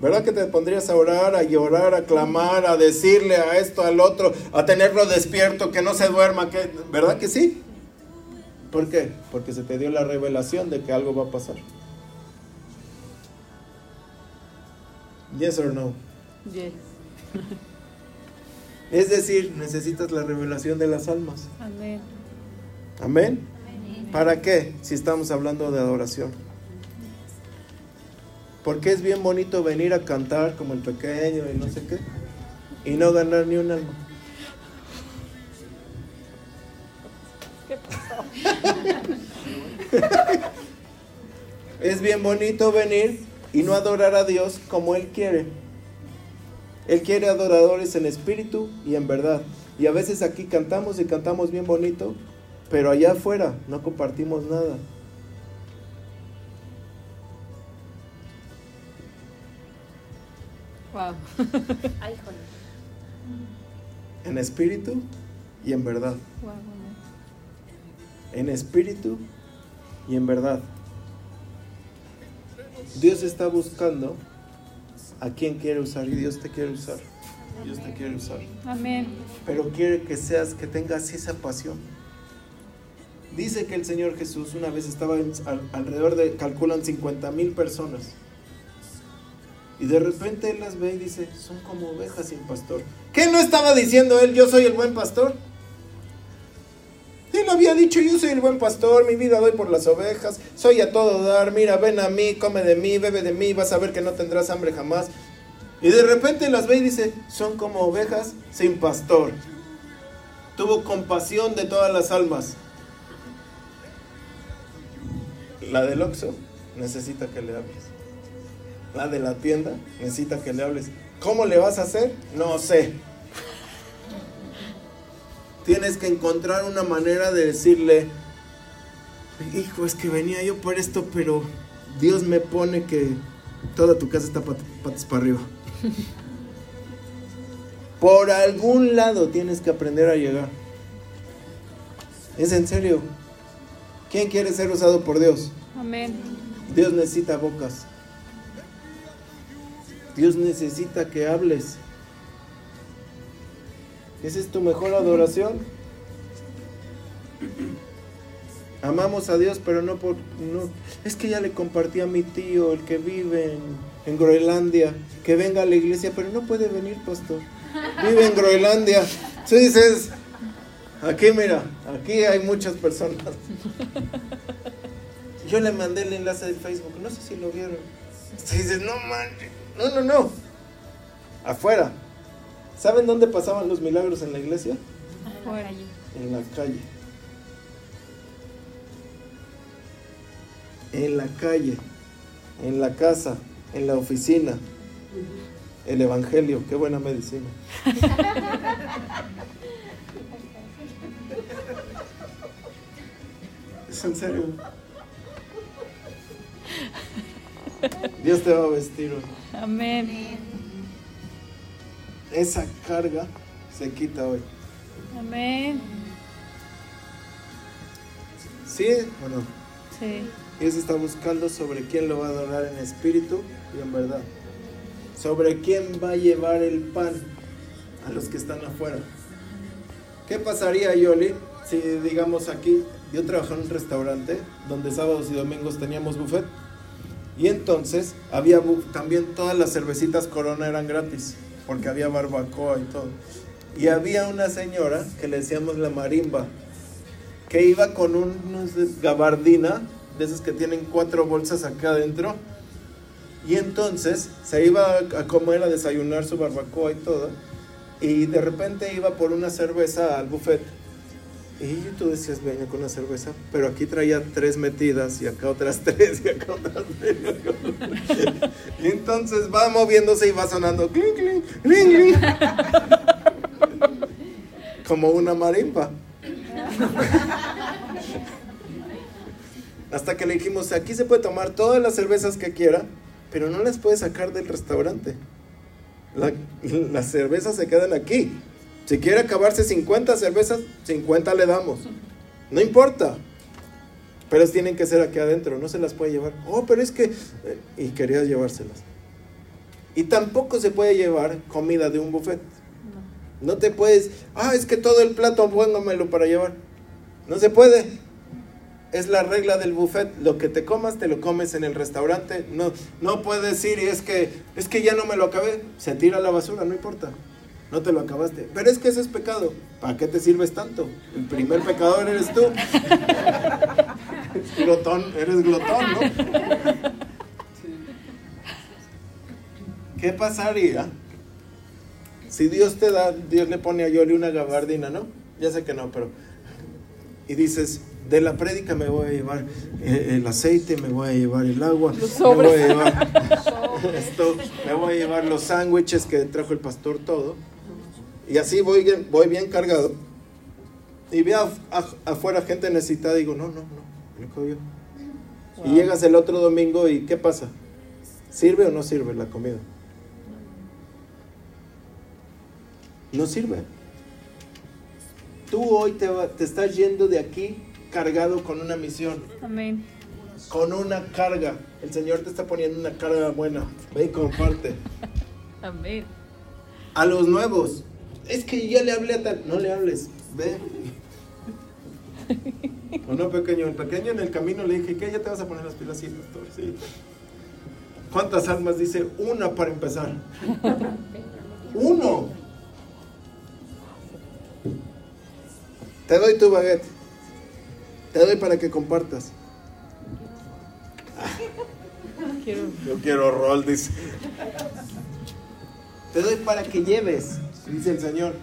¿Verdad que te pondrías a orar, a llorar, a clamar, a decirle a esto, al otro, a tenerlo despierto, que no se duerma? Que, ¿Verdad que sí? ¿Por qué? Porque se te dio la revelación de que algo va a pasar. Yes or no. Yes. <laughs> Es decir, necesitas la revelación de las almas. Amén. Amén. ¿Para qué? Si estamos hablando de adoración. Porque es bien bonito venir a cantar como el pequeño y no sé qué. Y no ganar ni un alma. <laughs> es bien bonito venir y no adorar a Dios como Él quiere. Él quiere adoradores en espíritu y en verdad. Y a veces aquí cantamos y cantamos bien bonito, pero allá afuera no compartimos nada. Wow. <laughs> En espíritu y en verdad. Wow. En espíritu y en verdad. Dios está buscando a quien quiere usar y Dios te quiere usar. Dios te quiere usar. Amén. Pero quiere que seas, que tengas esa pasión. Dice que el Señor Jesús una vez estaba en- al- alrededor de, calculan 50 mil personas. Y de repente él las ve y dice, son como ovejas sin pastor. ¿Qué no estaba diciendo él, yo soy el buen pastor? Él había dicho, yo soy el buen pastor, mi vida doy por las ovejas, soy a todo dar, mira, ven a mí, come de mí, bebe de mí, vas a ver que no tendrás hambre jamás. Y de repente las ve y dice, son como ovejas sin pastor. Tuvo compasión de todas las almas. La del Oxxo necesita que le hables. La de la tienda necesita que le hables. ¿Cómo le vas a hacer? No sé. Tienes que encontrar una manera de decirle, hijo, es que venía yo por esto, pero Dios me pone que toda tu casa está pat- patas para arriba. <laughs> Por algún lado tienes que aprender a llegar. Es en serio. ¿Quién quiere ser usado por Dios? Amén. Dios necesita bocas. Dios necesita que hables. ¿Esa es tu mejor adoración? Amamos a Dios, pero no por... No. Es que ya le compartí a mi tío, el que vive en, en Groenlandia, que venga a la iglesia, pero no puede venir, pastor. Vive en Groenlandia. Tú dices, aquí mira, aquí hay muchas personas. Yo le mandé el enlace de Facebook, no sé si lo vieron. Tú dices, no manches, no, no, no. Afuera. ¿Saben dónde pasaban los milagros en la iglesia? Afuera. En la calle. En la calle, en la casa, en la oficina. El Evangelio, qué buena medicina. <laughs> Es en serio. Dios te va a vestir hoy. Amén. Esa carga se quita hoy. Amén. ¿Sí o no? Sí. Dios está buscando sobre quién lo va a adorar en espíritu y en verdad. Sobre quién va a llevar el pan a los que están afuera. ¿Qué pasaría, Yoli, si digamos aquí, yo trabajaba en un restaurante donde sábados y domingos teníamos buffet? Y entonces había también todas las cervecitas Corona eran gratis, porque había barbacoa y todo. Y había una señora que le decíamos la marimba, que iba con un no sé, gabardina, de esos que tienen cuatro bolsas acá adentro. Y entonces se iba a comer, a desayunar su barbacoa y todo. Y de repente iba por una cerveza al buffet. Y tú decías, venga con una cerveza. Pero aquí traía tres metidas y acá otras <laughs> tres y acá otras tres. y entonces va moviéndose y va sonando. clink, clink, clink, clink. Como una marimba. Hasta que le dijimos, aquí se puede tomar todas las cervezas que quiera, pero no las puede sacar del restaurante. La- las cervezas se quedan aquí. Si quiere acabarse 50 cervezas, 50 le damos. No importa. Pero tienen que ser aquí adentro, no se las puede llevar. Oh, pero es que... eh, Y quería llevárselas. Y tampoco se puede llevar comida de un buffet. No te puedes... Ah, es que todo el plato póngamelo para llevar. No se puede. Es la regla del buffet. Lo que te comas, te lo comes en el restaurante. No, no puedes ir y es que, es que ya no me lo acabé. Se tira a la basura, no importa. No te lo acabaste. Pero es que eso es pecado. ¿Para qué te sirves tanto? El primer pecador eres tú. <laughs> glotón, eres glotón, ¿no? ¿Qué pasaría si Dios te da, Dios le pone a Yoli una gabardina, ¿no? Ya sé que no, pero... Y dices, de la prédica me voy a llevar eh, el aceite, me voy a llevar el agua, me voy a llevar <laughs> <laughs> esto, me voy a llevar los sándwiches que trajo el pastor, todo. Y así voy, bien- voy bien cargado. Y veo af- af- afuera gente necesitada y digo, no, no, no, yo. Y llegas el otro domingo y ¿qué pasa? ¿Sirve o no sirve la comida? No sirve. Tú hoy te, te estás yendo de aquí cargado con una misión, Amén. con una carga. El Señor te está poniendo una carga buena. Ve y comparte. <laughs> Amén. A los nuevos. Es que ya le hablé a tal. No le hables. Ve. O no, pequeño. El pequeño en el camino le dije, ¿qué? Ya te vas a poner las pilas, sí. ¿Cuántas almas dice? Una para empezar. Uno. Te doy tu baguette. Te doy para que compartas. Quiero. Yo quiero rol, dice. Te doy para que lleves, dice el Señor.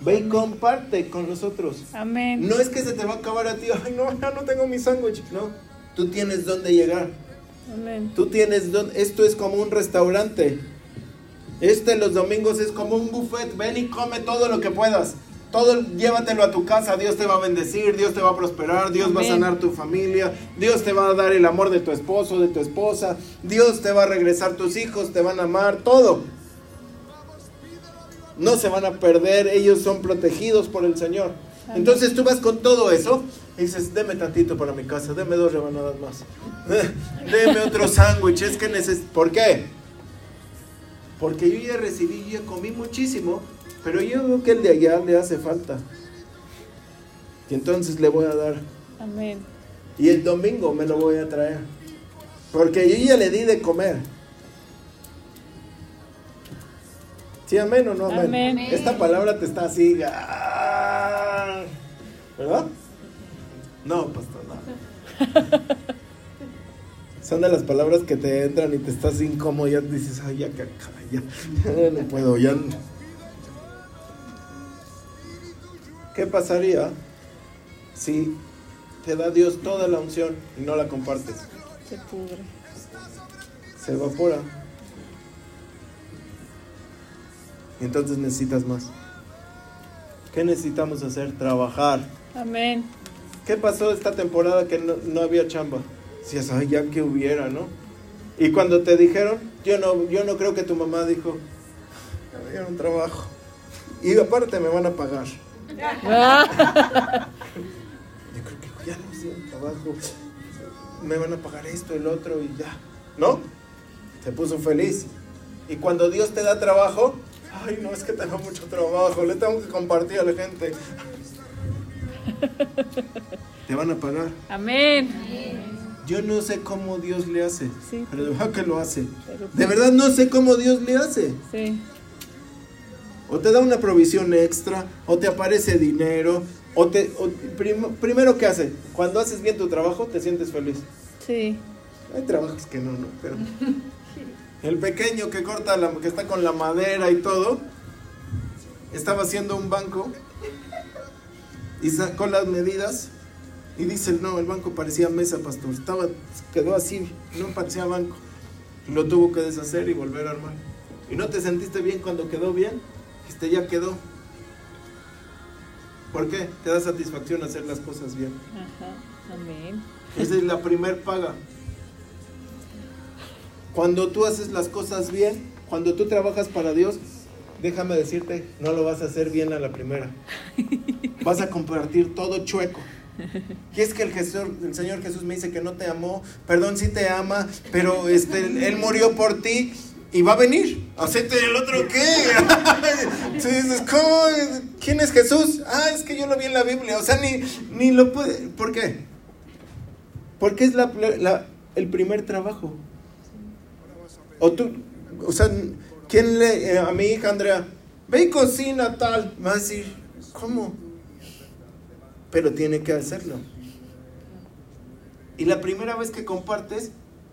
Ve y comparte con nosotros. Amén. No es que se te va a acabar a ti, ay no, ya no tengo mi sándwich. No, tú tienes dónde llegar. Amén. Tú tienes dónde. Esto es como un restaurante. Este los domingos es como un buffet. Ven y come todo lo que puedas. Todo llévatelo a tu casa. Dios te va a bendecir, Dios te va a prosperar, Dios va a sanar tu familia, Dios te va a dar el amor de tu esposo, de tu esposa, Dios te va a regresar tus hijos, te van a amar, todo. No se van a perder, ellos son protegidos por el Señor. Entonces tú vas con todo eso y dices, deme tantito para mi casa, deme dos rebanadas más, <laughs> deme otro sándwich, es que necesito... ¿Por qué? Porque yo ya recibí, yo ya comí muchísimo, pero yo veo que el de allá le hace falta. Y entonces le voy a dar. Amén. Y el domingo me lo voy a traer. Porque yo ya le di de comer. ¿Sí, amén o no amén? Amén. Esta palabra te está así. ¿Verdad? No, pastor, no. <laughs> Son de las palabras que te entran y te estás incómodo. Ya dices, ay, ya, ya, ya, ya no puedo, ya. no". ¿Qué pasaría si te da Dios toda la unción y no la compartes? Se pudre. Se evapora. Entonces necesitas más. ¿Qué necesitamos hacer? Trabajar. Amén. ¿Qué pasó esta temporada que no, no había chamba? Decías, ay, ya que hubiera, ¿no? Y cuando te dijeron, yo no, yo no creo que tu mamá dijo, ya me dieron trabajo. Y aparte me van a pagar. <laughs> Yo creo que ya no dieron trabajo. Me van a pagar esto, el otro y ya. ¿No? Se puso feliz. Y cuando Dios te da trabajo, ay, no, es que tengo mucho trabajo, le tengo que compartir a la gente. Te van a pagar. Amén. Yo no sé cómo Dios le hace, Sí. pero de verdad que lo hace. Pero- De verdad no sé cómo Dios le hace. Sí. O te da una provisión extra, o te aparece dinero, o te... o prim- primero, ¿qué hace? Cuando haces bien tu trabajo, te sientes feliz. Sí. Hay trabajos que no, no, pero... <laughs> El pequeño que corta, la, que está con la madera y todo, estaba haciendo un banco y sacó las medidas y dice, no, el banco parecía mesa, pastor. Estaba, quedó así, no parecía banco. Lo tuvo que deshacer y volver a armar. ¿Y no te sentiste bien cuando quedó bien? Este ya quedó. ¿Por qué? Te da satisfacción hacer las cosas bien. Ajá. Amén. Esa es la primer paga. Cuando tú haces las cosas bien, cuando tú trabajas para Dios, déjame decirte, no lo vas a hacer bien a la primera. Vas a compartir todo chueco. Y es que el, Señor Jesús me dice que no te amó, perdón, sí te ama, pero este, Él murió por ti y va a venir. ¿Acepte el otro qué? <laughs> ¿cómo? ¿Quién es Jesús? Ah, es que yo lo vi en la Biblia. O sea, ni, ni lo puede. ¿Por qué? Porque es el primer trabajo. O tú, o sea, ¿quién le, eh, a mi hija Andrea, ve y cocina tal? Me va a decir, ¿cómo? Pero tiene que hacerlo. Y la primera vez que compartes,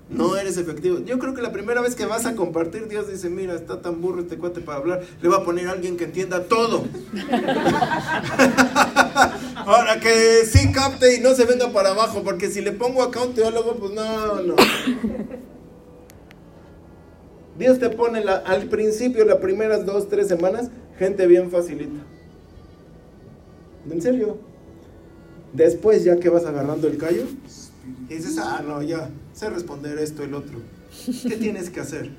no eres efectivo. Yo creo que la primera vez que vas a compartir, Dios dice, mira, está tan burro este cuate para hablar, le va a poner a alguien que entienda todo. <laughs> Para que sí capte y no se venga para abajo, porque si le pongo acá un teólogo, pues no, no. Dios te pone la- al principio, las primeras dos, tres semanas, gente bien facilita. En serio. Después, ya que vas agarrando el callo, y dices, ah, no, ya, sé responder esto, el otro. ¿Qué tienes que hacer?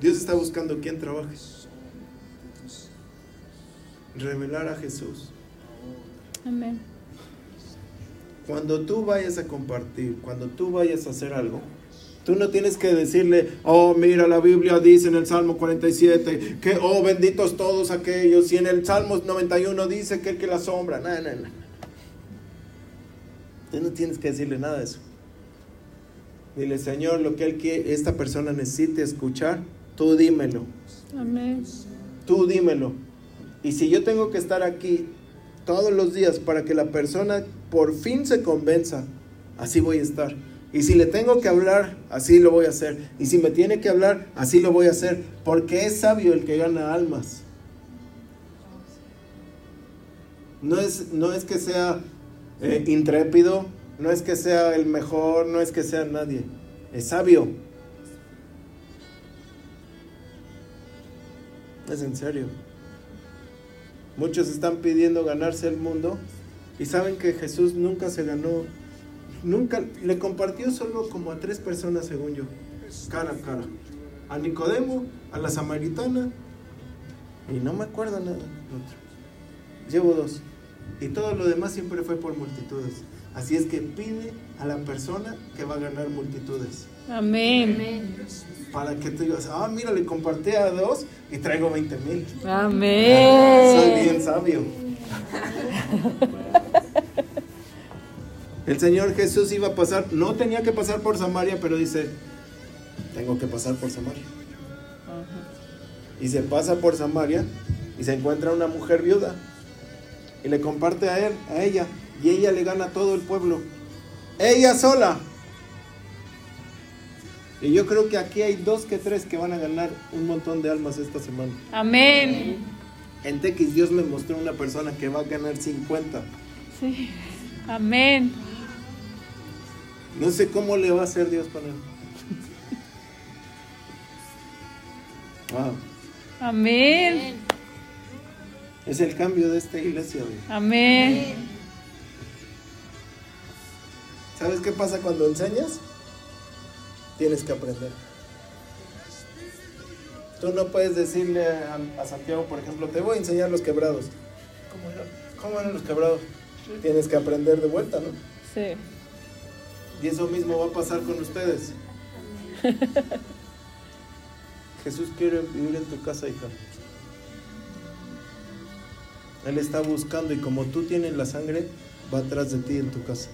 Dios está buscando quien trabaje. Revelar a Jesús. Amén. Cuando tú vayas a compartir, cuando tú vayas a hacer algo, tú no tienes que decirle, oh, mira, la Biblia dice en el Salmo 47 que, oh, benditos todos aquellos, y en el Salmo 91 dice que el que la sombra. No, no, no. Tú no tienes que decirle nada de eso. Dile, Señor, lo que él quiere, esta persona necesite escuchar, tú dímelo. Amén. Tú dímelo. Y si yo tengo que estar aquí todos los días para que la persona por fin se convenza, así voy a estar. Y si le tengo que hablar, así lo voy a hacer. Y si me tiene que hablar, así lo voy a hacer. Porque es sabio el que gana almas. No es, no es que sea eh, intrépido, no es que sea el mejor, no es que sea nadie. Es sabio. Es en serio. Muchos están pidiendo ganarse el mundo y saben que Jesús nunca se ganó, nunca le compartió solo como a tres personas según yo, cara a cara. A Nicodemo, a la samaritana Y no me acuerdo nada. otro. Llevo dos. Y todo lo demás siempre fue por multitudes. Así es que pide a la persona que va a ganar multitudes. Amén. Para que tú digas, ah, mira, le compartí a dos y traigo 20 mil. Soy Amén. bien sabio. <laughs> El Señor Jesús iba a pasar, no tenía que pasar por Samaria, pero dice, tengo que pasar por Samaria. Y se pasa por Samaria y se encuentra una mujer viuda. Y le comparte a él, a ella, y ella le gana a todo el pueblo. Ella sola. Y yo creo que aquí hay dos que tres que van a ganar un montón de almas esta semana. Amén. En TX Dios me mostró una persona que va a ganar 50. Sí. Amén. No sé cómo le va a hacer Dios para él. Wow. Amén. Es el cambio de esta iglesia. güey. Amén. ¿Sabes qué pasa cuando enseñas? Tienes que aprender. Tú no puedes decirle a, a Santiago, por ejemplo, te voy a enseñar los quebrados. ¿Cómo eran? ¿Cómo eran los quebrados? Tienes que aprender de vuelta, ¿no? Sí. Y eso mismo va a pasar con ustedes. <laughs> Jesús quiere vivir en tu casa, hija. Él está buscando y como tú tienes la sangre, va atrás de ti en tu casa.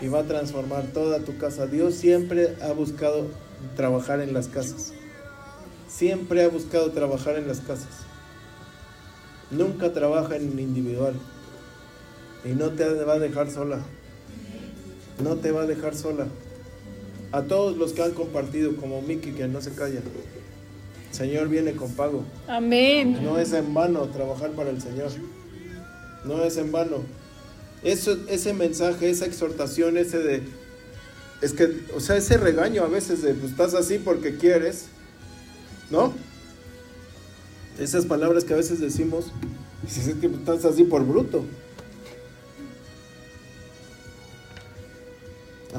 Y va a transformar toda tu casa. Dios siempre ha buscado trabajar en las casas. Siempre ha buscado trabajar en las casas. Nunca trabaja en individual. Y no te va a dejar sola. No te va a dejar sola. A todos los que han compartido, como Miki, que no se calla. Señor viene con pago. Amén. No es en vano trabajar para el Señor. No es en vano. Eso, ese mensaje, esa exhortación, ese de... Es que, o sea, ese regaño a veces de, pues estás así porque quieres, ¿no? Esas palabras que a veces decimos, dices, es que estás así por bruto.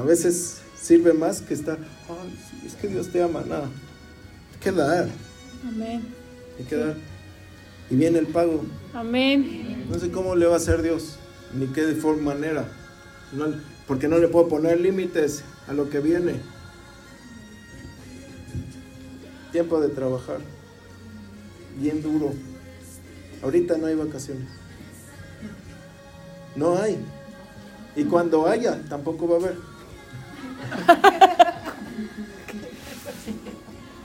A veces sirve más que estar, "Ay, sí, es que Dios te ama, nada. Hay que dar, Amén. hay que dar. Y viene el pago. Amén. No sé cómo le va a hacer Dios, ni qué de forma manera. No, porque no le puedo poner límites a lo que viene. Tiempo de trabajar. Bien duro. Ahorita no hay vacaciones. No hay. Y cuando haya, tampoco va a haber.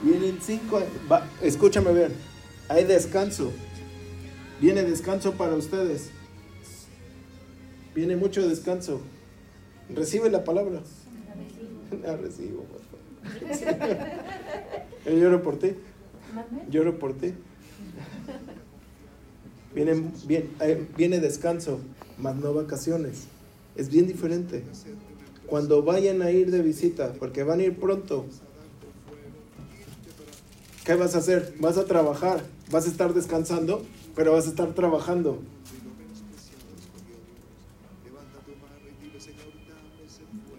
Vienen cinco. va- escúchame bien. Hay descanso. Viene descanso para ustedes. Viene mucho descanso. Recibe la palabra. La recibo, por favor. Yo lloro por ti. Lloro por ti. Viene, bien, eh, viene descanso, más no vacaciones. Es bien diferente. Cuando vayan a ir de visita, porque van a ir pronto, ¿qué vas a hacer? Vas a trabajar, vas a estar descansando, pero vas a estar trabajando.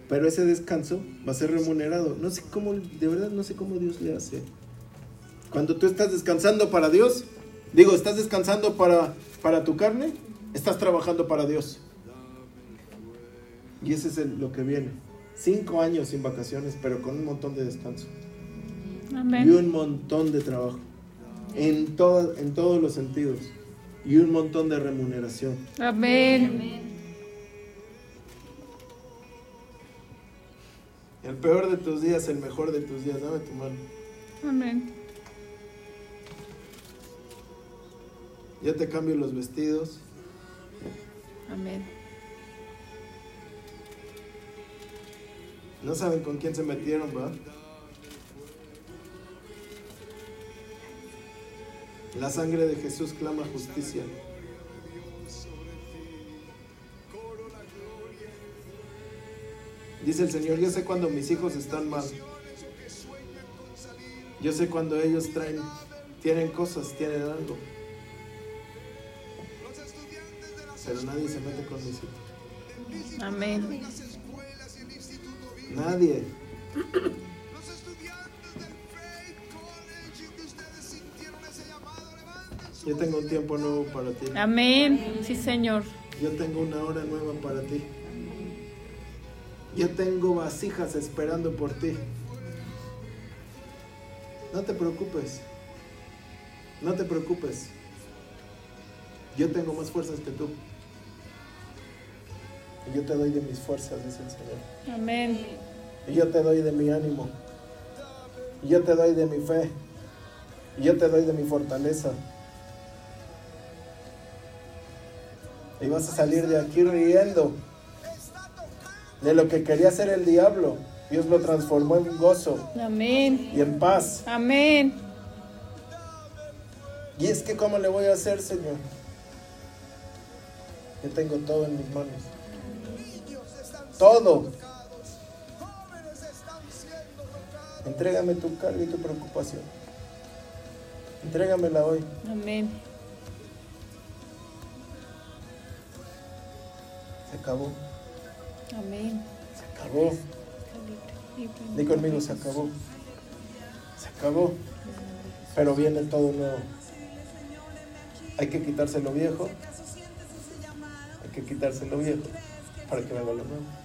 Pero ese descanso va a ser remunerado. No sé cómo, de verdad no sé cómo Dios le hace. Cuando tú estás descansando para Dios, digo, estás descansando para, para tu carne, estás trabajando para Dios. Y ese es el- lo que viene. Cinco años sin vacaciones, pero con un montón de descanso. Y Amén. un montón de trabajo. En, todo- en todos los sentidos. Y un montón de remuneración. Amén. El peor de tus días, el mejor de tus días. Dame tu mano. Amén. Ya te cambio los vestidos. Amén. No saben con quién se metieron, ¿va? La sangre de Jesús clama justicia. Dice el Señor, yo sé cuando mis hijos están mal. Yo sé cuando ellos traen, tienen cosas, tienen algo. Pero nadie se mete con mis hijos. Amén. Nadie. Yo tengo un tiempo nuevo para ti. Amén. Sí, Señor. Yo tengo una hora nueva para ti. Yo tengo vasijas esperando por ti. No te preocupes. No te preocupes. Yo tengo más fuerzas que tú. Y yo te doy de mis fuerzas, dice el Señor. Amén. Y yo te doy de mi ánimo. Y yo te doy de mi fe. Y yo te doy de mi fortaleza. Y vas a salir de aquí riendo de lo que quería hacer el diablo. Dios lo transformó en gozo Amén. y en paz. Amén. Y es que, ¿cómo le voy a hacer, Señor? Yo tengo todo en mis manos. Todo. Entrégame tu carga y tu preocupación. Entrégamela hoy. Amén. Se acabó. Amén. Se acabó. Di conmigo, se acabó. Se acabó. Pero viene todo nuevo. Hay que quitarse lo viejo. Hay que quitarse lo viejo para que venga lo nuevo.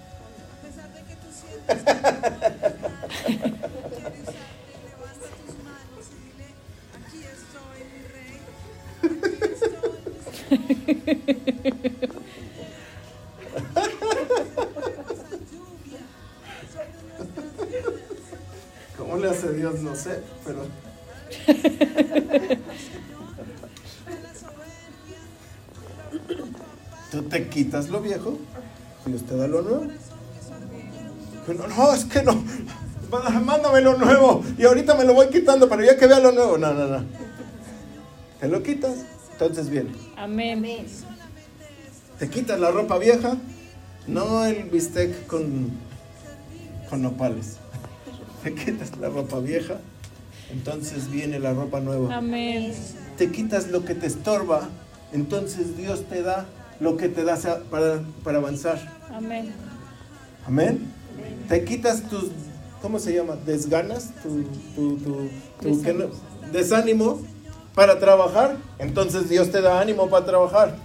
¿Cómo le hace Dios? No sé, pero. Tú te quitas lo viejo, Dios te da lo nuevo. Pero no, es que no. Mándame lo nuevo y ahorita me lo voy quitando, pero ya que vea lo nuevo. No, no, no. Te lo quitas, entonces viene. Amén. Te quitas la ropa vieja, no el bistec con, con nopales. Te quitas la ropa vieja, entonces viene la ropa nueva. Amén. Te quitas lo que te estorba, entonces Dios te da lo que te da para, para avanzar. Amén. Amén. Te quitas tus, ¿cómo se llama? Desganas, tu, tu, tu, tu- ¿qué no? desánimo para trabajar, entonces Dios te da ánimo para trabajar.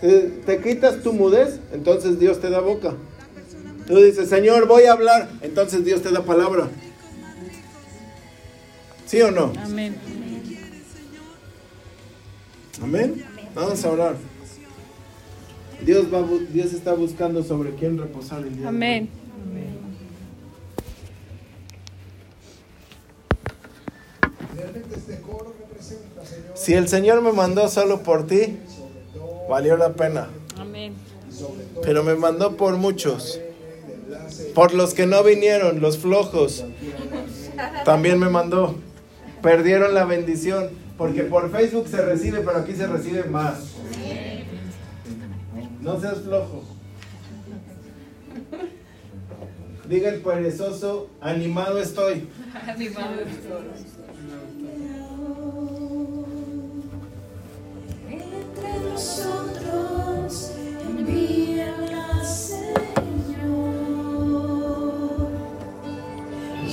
Te, te quitas tu mudez, entonces Dios te da boca. Tú dices, Señor, voy a hablar, entonces Dios te da palabra. ¿Sí o no? Amén. Amén. Vamos a orar. Dios, va, Dios está buscando sobre quién reposar el día. Amén. Si el Señor me mandó solo por ti, valió la pena. Amén. Pero me mandó por muchos. Por los que no vinieron, los flojos. También me mandó. Perdieron la bendición. Porque por Facebook se recibe, pero aquí se recibe más. No seas flojo. Diga el perezoso, animado estoy. Entre nosotros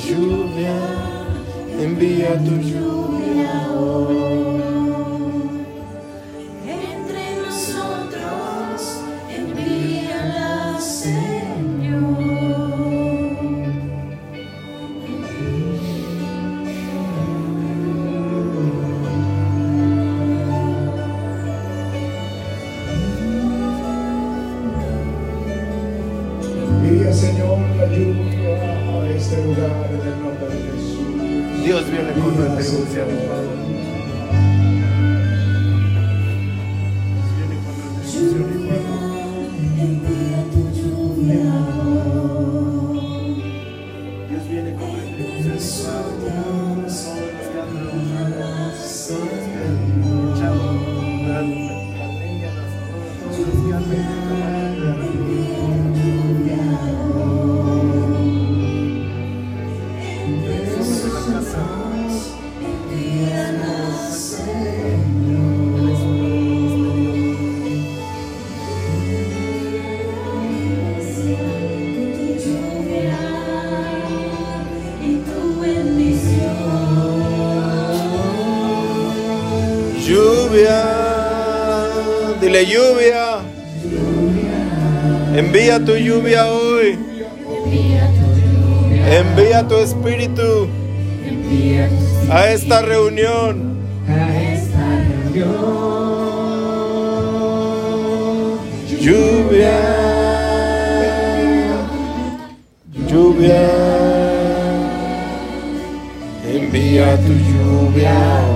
Lluvia, envía tu lluvia Entre tu lluvia hoy. Envía tu espíritu a esta reunión. Lluvia. Lluvia. Envía tu lluvia.